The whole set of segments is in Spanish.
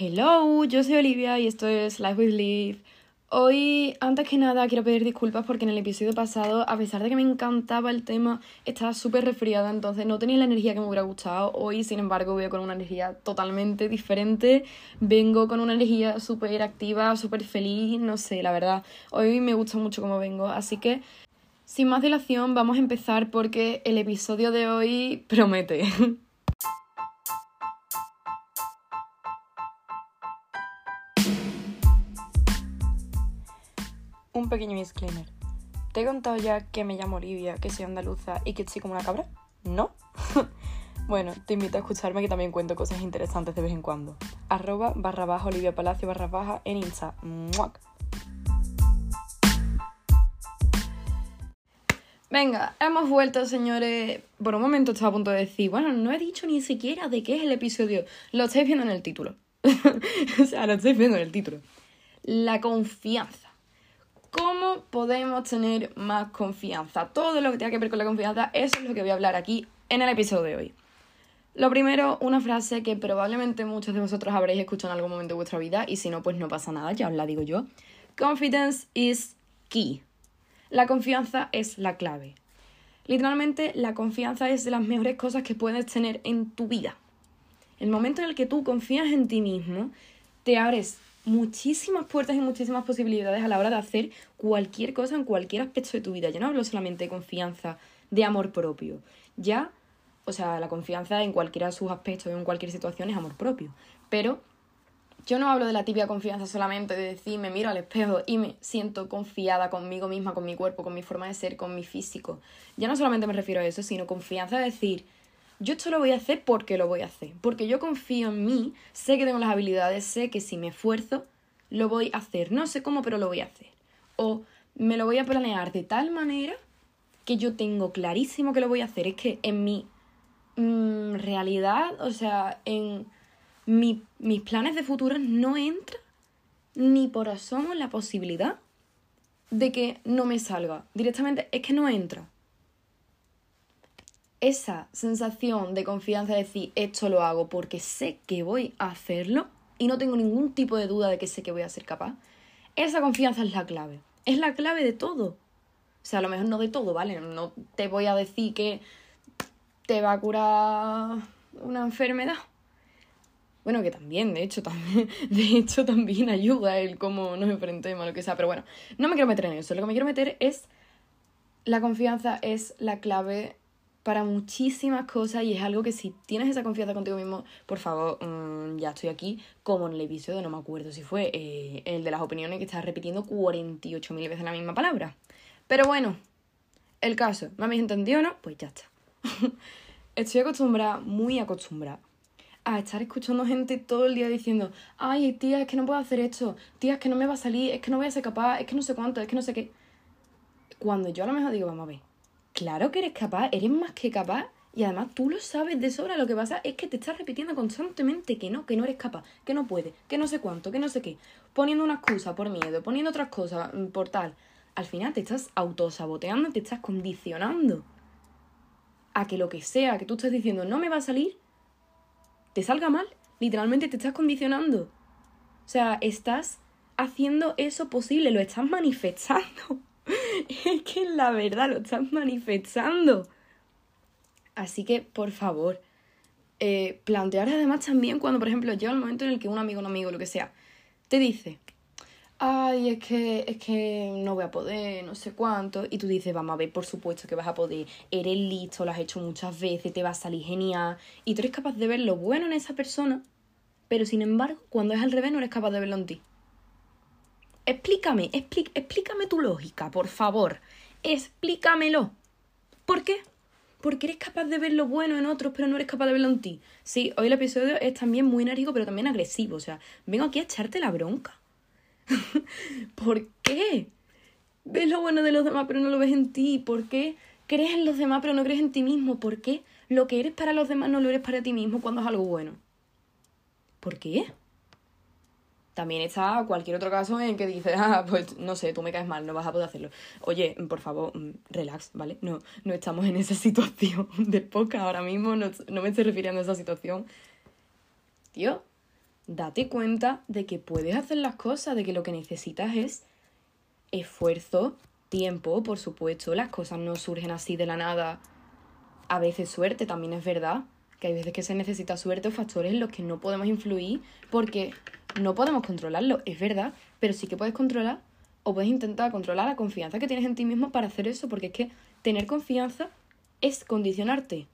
Hello, yo soy Olivia y esto es Life with Liv. Hoy, antes que nada, quiero pedir disculpas porque en el episodio pasado, a pesar de que me encantaba el tema, estaba súper resfriada, entonces no tenía la energía que me hubiera gustado. Hoy, sin embargo, voy con una energía totalmente diferente. Vengo con una energía súper activa, súper feliz, no sé, la verdad. Hoy me gusta mucho cómo vengo, así que, sin más dilación, vamos a empezar porque el episodio de hoy promete. Un pequeño disclaimer. ¿Te he contado ya que me llamo Olivia, que soy andaluza y que soy como una cabra? ¿No? bueno, te invito a escucharme que también cuento cosas interesantes de vez en cuando. Arroba barra baja Olivia Palacio barra baja en Insta. Venga, hemos vuelto, señores. Por un momento estaba a punto de decir, bueno, no he dicho ni siquiera de qué es el episodio. Lo estáis viendo en el título. o sea, lo estáis viendo en el título. La confianza. ¿Cómo podemos tener más confianza? Todo lo que tenga que ver con la confianza, eso es lo que voy a hablar aquí en el episodio de hoy. Lo primero, una frase que probablemente muchos de vosotros habréis escuchado en algún momento de vuestra vida y si no, pues no pasa nada, ya os la digo yo. Confidence is key. La confianza es la clave. Literalmente, la confianza es de las mejores cosas que puedes tener en tu vida. El momento en el que tú confías en ti mismo, te abres muchísimas puertas y muchísimas posibilidades a la hora de hacer cualquier cosa en cualquier aspecto de tu vida. Ya no hablo solamente de confianza, de amor propio. Ya, o sea, la confianza en cualquiera de sus aspectos, en cualquier situación es amor propio. Pero yo no hablo de la tibia confianza solamente de decir, me miro al espejo y me siento confiada conmigo misma, con mi cuerpo, con mi forma de ser, con mi físico. Ya no solamente me refiero a eso, sino confianza de decir, yo esto lo voy a hacer porque lo voy a hacer. Porque yo confío en mí, sé que tengo las habilidades, sé que si me esfuerzo, lo voy a hacer. No sé cómo, pero lo voy a hacer. O me lo voy a planear de tal manera que yo tengo clarísimo que lo voy a hacer. Es que en mi mm, realidad, o sea, en mis planes de futuro no entra ni por asomo la posibilidad de que no me salga. Directamente es que no entra esa sensación de confianza de decir esto lo hago porque sé que voy a hacerlo y no tengo ningún tipo de duda de que sé que voy a ser capaz, esa confianza es la clave. Es la clave de todo. O sea, a lo mejor no de todo, ¿vale? No te voy a decir que te va a curar una enfermedad. Bueno, que también, de hecho, también, de hecho, también ayuda el cómo nos enfrentemos, lo que sea. Pero bueno, no me quiero meter en eso. Lo que me quiero meter es. La confianza es la clave para muchísimas cosas y es algo que si tienes esa confianza contigo mismo, por favor, mm, ya estoy aquí, como en el episodio, no me acuerdo si fue eh, el de las opiniones que estás repitiendo 48.000 veces la misma palabra. Pero bueno, el caso, ¿me habéis entendido o no? Pues ya está. estoy acostumbrada, muy acostumbrada, a estar escuchando gente todo el día diciendo, ay, tía, es que no puedo hacer esto, tía, es que no me va a salir, es que no voy a ser capaz, es que no sé cuánto, es que no sé qué. Cuando yo a lo mejor digo, vamos a ver, Claro que eres capaz, eres más que capaz y además tú lo sabes de sobra. Lo que pasa es que te estás repitiendo constantemente que no, que no eres capaz, que no puedes, que no sé cuánto, que no sé qué. Poniendo una excusa por miedo, poniendo otras cosas mm, por tal. Al final te estás autosaboteando, te estás condicionando a que lo que sea que tú estés diciendo no me va a salir, te salga mal. Literalmente te estás condicionando. O sea, estás haciendo eso posible, lo estás manifestando. es que la verdad lo estás manifestando. Así que, por favor, eh, plantear además también cuando, por ejemplo, llega el momento en el que un amigo, un amigo, lo que sea, te dice, ay, es que, es que no voy a poder, no sé cuánto, y tú dices, vamos a ver, por supuesto que vas a poder, eres listo, lo has hecho muchas veces, te va a salir genial, y tú eres capaz de ver lo bueno en esa persona, pero sin embargo, cuando es al revés, no eres capaz de verlo en ti. Explícame, explícame tu lógica, por favor. Explícamelo. ¿Por qué? Porque eres capaz de ver lo bueno en otros, pero no eres capaz de verlo en ti. Sí, hoy el episodio es también muy enérgico, pero también agresivo. O sea, vengo aquí a echarte la bronca. ¿Por qué? Ves lo bueno de los demás, pero no lo ves en ti. ¿Por qué crees en los demás, pero no crees en ti mismo? ¿Por qué lo que eres para los demás no lo eres para ti mismo cuando es algo bueno? ¿Por qué? También está cualquier otro caso en que dices, ah, pues no sé, tú me caes mal, no vas a poder hacerlo. Oye, por favor, mm, relax, ¿vale? No, no estamos en esa situación de poca ahora mismo, no, me estoy refiriendo a esa situación. Tío, date cuenta de que puedes hacer las cosas, de que lo que necesitas es esfuerzo, tiempo, por supuesto, las cosas no surgen así de la nada. A veces suerte, también es verdad, que hay veces que se necesita suerte o factores en los que no podemos influir porque no podemos controlarlo, es verdad, pero sí que puedes controlar o puedes intentar controlar la confianza que tienes en ti mismo para hacer eso, porque es que tener confianza es condicionarte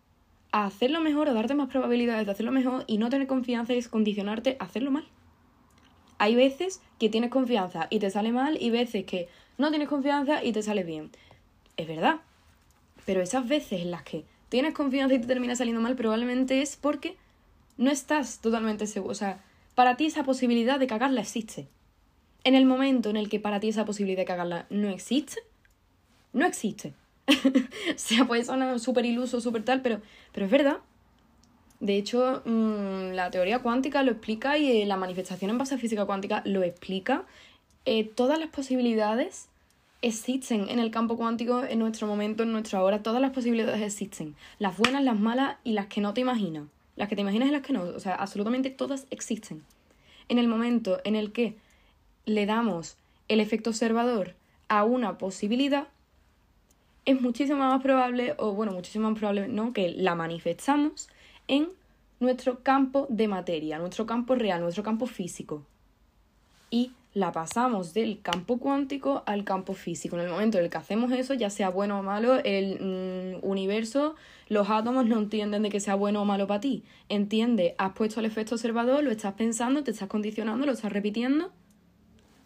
a hacerlo mejor o darte más probabilidades de hacerlo mejor y no tener confianza es condicionarte a hacerlo mal. Hay veces que tienes confianza y te sale mal y veces que no tienes confianza y te sale bien. Es verdad. Pero esas veces en las que tienes confianza y te termina saliendo mal probablemente es porque no estás totalmente seguro. O sea, para ti esa posibilidad de cagarla existe. En el momento en el que para ti esa posibilidad de cagarla no existe, no existe. o sea, puede sonar súper iluso, súper tal, pero, pero es verdad. De hecho, mm, la teoría cuántica lo explica y eh, la manifestación en base a física cuántica lo explica. Eh, todas las posibilidades existen en el campo cuántico, en nuestro momento, en nuestra hora. Todas las posibilidades existen. Las buenas, las malas y las que no te imaginas. Las que te imaginas y las que no. O sea, absolutamente todas existen. En el momento en el que le damos el efecto observador a una posibilidad, es muchísimo más probable, o bueno, muchísimo más probable, ¿no? Que la manifestamos en nuestro campo de materia, nuestro campo real, nuestro campo físico. Y la pasamos del campo cuántico al campo físico. En el momento en el que hacemos eso, ya sea bueno o malo, el mm, universo, los átomos no entienden de que sea bueno o malo para ti. Entiende, has puesto el efecto observador, lo estás pensando, te estás condicionando, lo estás repitiendo,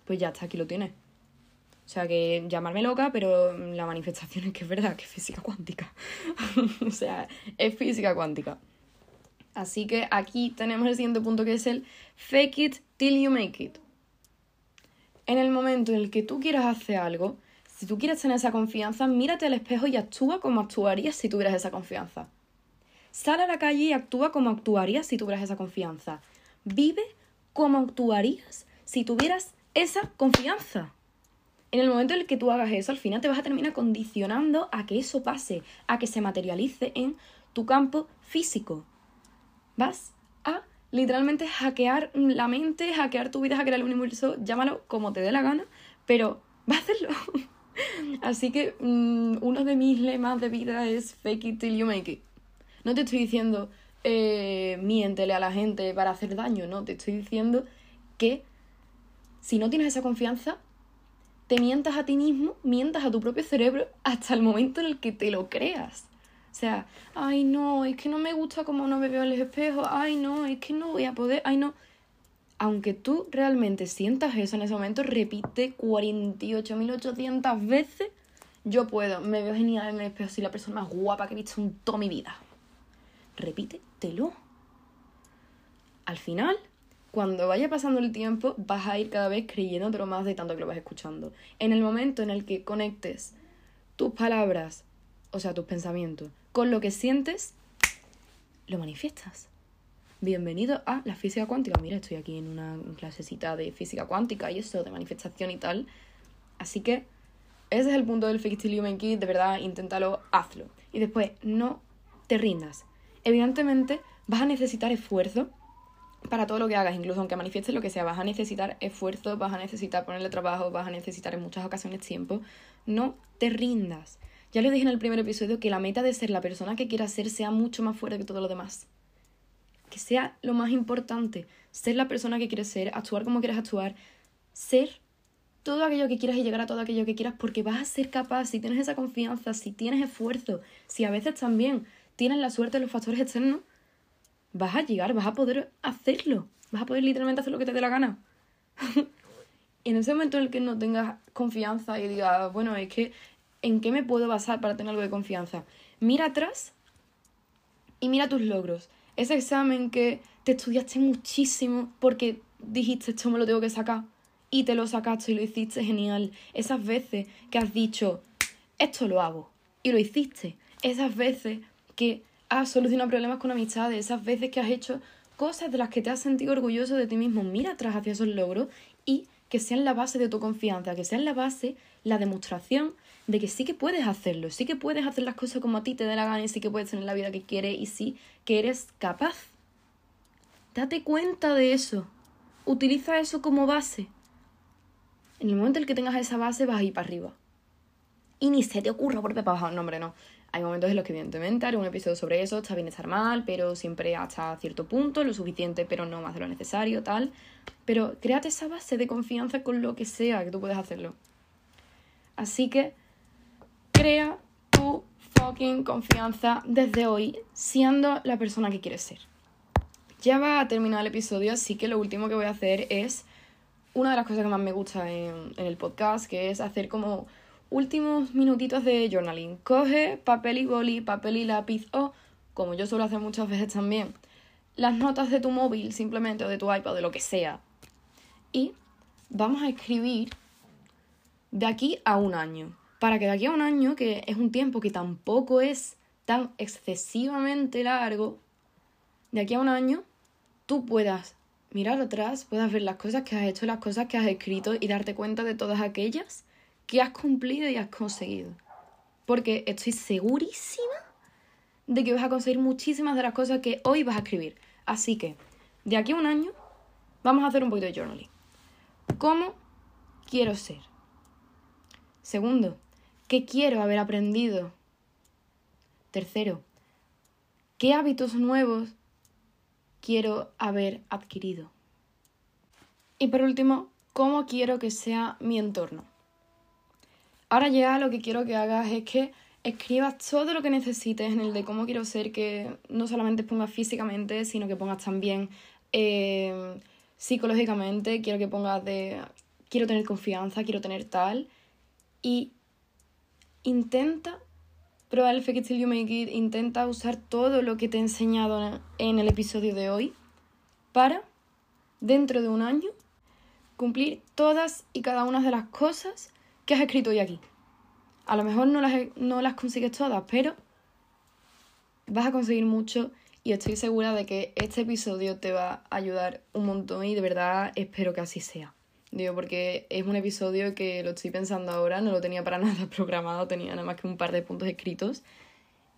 pues ya está, aquí lo tienes. O sea, que llamarme loca, pero la manifestación es que es verdad, que es física cuántica. o sea, es física cuántica. Así que aquí tenemos el siguiente punto que es el fake it till you make it. En el momento en el que tú quieras hacer algo, si tú quieres tener esa confianza, mírate al espejo y actúa como actuarías si tuvieras esa confianza. Sal a la calle y actúa como actuarías si tuvieras esa confianza. Vive como actuarías si tuvieras esa confianza en el momento en el que tú hagas eso, al final te vas a terminar condicionando a que eso pase, a que se materialice en tu campo físico. Vas literalmente hackear la mente, hackear tu vida, hackear el universo, llámalo como te dé la gana, pero vas a hacerlo. Así que mm, uno de mis lemas de vida es fake it till you make it. No te estoy diciendo eh, miéntele a la gente para hacer daño, no, te estoy diciendo que si no tienes esa confianza, te mientas a ti mismo, mientas a tu propio cerebro hasta el momento en el que te lo creas. O sea, ay no, es que no me gusta como no me veo en el espejo, ay no, es que no voy a poder, ay no. Aunque tú realmente sientas eso en ese momento, repite 48.800 veces, yo puedo, me veo genial en el espejo, soy la persona más guapa que he visto en toda mi vida. Repítetelo. Al final, cuando vaya pasando el tiempo, vas a ir cada vez creyéndotelo más de tanto que lo vas escuchando. En el momento en el que conectes tus palabras, o sea, tus pensamientos, con lo que sientes, lo manifiestas. Bienvenido a la física cuántica. Mira, estoy aquí en una clasecita de física cuántica y eso, de manifestación y tal. Así que ese es el punto del Fake Till You De verdad, inténtalo, hazlo. Y después, no te rindas. Evidentemente, vas a necesitar esfuerzo para todo lo que hagas, incluso aunque manifiestes lo que sea, vas a necesitar esfuerzo, vas a necesitar ponerle trabajo, vas a necesitar en muchas ocasiones tiempo. No te rindas. Ya lo dije en el primer episodio que la meta de ser la persona que quieras ser sea mucho más fuerte que todo lo demás. Que sea lo más importante. Ser la persona que quieres ser, actuar como quieras actuar, ser todo aquello que quieras y llegar a todo aquello que quieras porque vas a ser capaz, si tienes esa confianza, si tienes esfuerzo, si a veces también tienes la suerte de los factores externos, vas a llegar, vas a poder hacerlo, vas a poder literalmente hacer lo que te dé la gana. en ese momento en el que no tengas confianza y digas, bueno, es que, ¿en qué me puedo basar para tener algo de confianza? Mira atrás y mira tus logros. Ese examen que te estudiaste muchísimo porque dijiste, esto me lo tengo que sacar, y te lo sacaste y lo hiciste genial. Esas veces que has dicho, esto lo hago, y lo hiciste. Esas veces que has solucionado problemas con amistades, esas veces que has hecho cosas de las que te has sentido orgulloso de ti mismo, mira atrás hacia esos logros que sean la base de tu confianza, que sean la base, la demostración de que sí que puedes hacerlo, sí que puedes hacer las cosas como a ti te dé la gana y sí que puedes tener la vida que quieres y sí que eres capaz. Date cuenta de eso, utiliza eso como base. En el momento en el que tengas esa base vas a ir para arriba. Y ni se te ocurra volver para abajo. No, hombre, no. Hay momentos en los que evidentemente haré un episodio sobre eso, está bien estar mal, pero siempre hasta cierto punto, lo suficiente, pero no más de lo necesario, tal. Pero créate esa base de confianza con lo que sea que tú puedes hacerlo. Así que crea tu fucking confianza desde hoy, siendo la persona que quieres ser. Ya va a terminar el episodio, así que lo último que voy a hacer es una de las cosas que más me gusta en, el podcast, que es hacer como últimos minutitos de journaling. Coge papel y boli, papel y lápiz o, como yo suelo hacer muchas veces también, las notas de tu móvil simplemente o de tu iPad, de lo que sea. Y vamos a escribir de aquí a un año. Para que de aquí a un año, que es un tiempo que tampoco es tan excesivamente largo, de aquí a un año tú puedas mirar atrás, puedas ver las cosas que has hecho, las cosas que has escrito y darte cuenta de todas aquellas que has cumplido y has conseguido. Porque estoy segurísima de que vas a conseguir muchísimas de las cosas que hoy vas a escribir. Así que, de aquí a un año, vamos a hacer un poquito de journaling. ¿Cómo quiero ser? Segundo, ¿qué quiero haber aprendido? Tercero, ¿qué hábitos nuevos quiero haber adquirido? Y por último, ¿cómo quiero que sea mi entorno? Ahora ya lo que quiero que hagas es que escribas todo lo que necesites en el de cómo quiero ser, que no solamente pongas físicamente, sino que pongas también eh, psicológicamente, quiero que pongas de quiero tener confianza, quiero tener tal. Y intenta probar el fake it till you make it, intenta usar todo lo que te he enseñado en el episodio de hoy para, dentro de un año, cumplir todas y cada una de las cosas ¿Qué has escrito hoy aquí? A lo mejor no las, no las consigues todas, pero vas a conseguir mucho y estoy segura de que este episodio te va a ayudar un montón y de verdad espero que así sea. Digo, porque es un episodio que lo estoy pensando ahora, no lo tenía para nada programado, tenía nada más que un par de puntos escritos.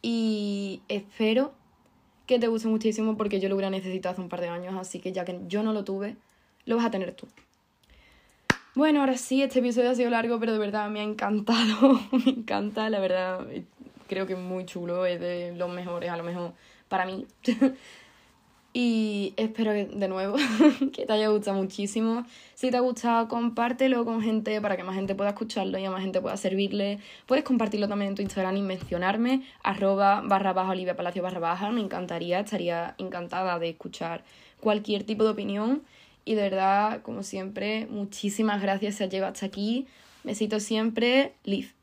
Y espero que te guste muchísimo porque yo lo hubiera necesitado hace un par de años, así que ya que yo no lo tuve, lo vas a tener tú. Bueno, ahora sí, este episodio ha sido largo, pero de verdad me ha encantado. me encanta, la verdad. Creo que es muy chulo, es de los mejores, a lo mejor para mí. y espero que, de nuevo que te haya gustado muchísimo. Si te ha gustado, compártelo con gente para que más gente pueda escucharlo y a más gente pueda servirle. Puedes compartirlo también en tu Instagram y mencionarme, arroba barra baja Olivia Palacio barra baja. Me encantaría, estaría encantada de escuchar cualquier tipo de opinión. Y de verdad, como siempre, muchísimas gracias si has llegado hasta aquí. Besito siempre, Liv.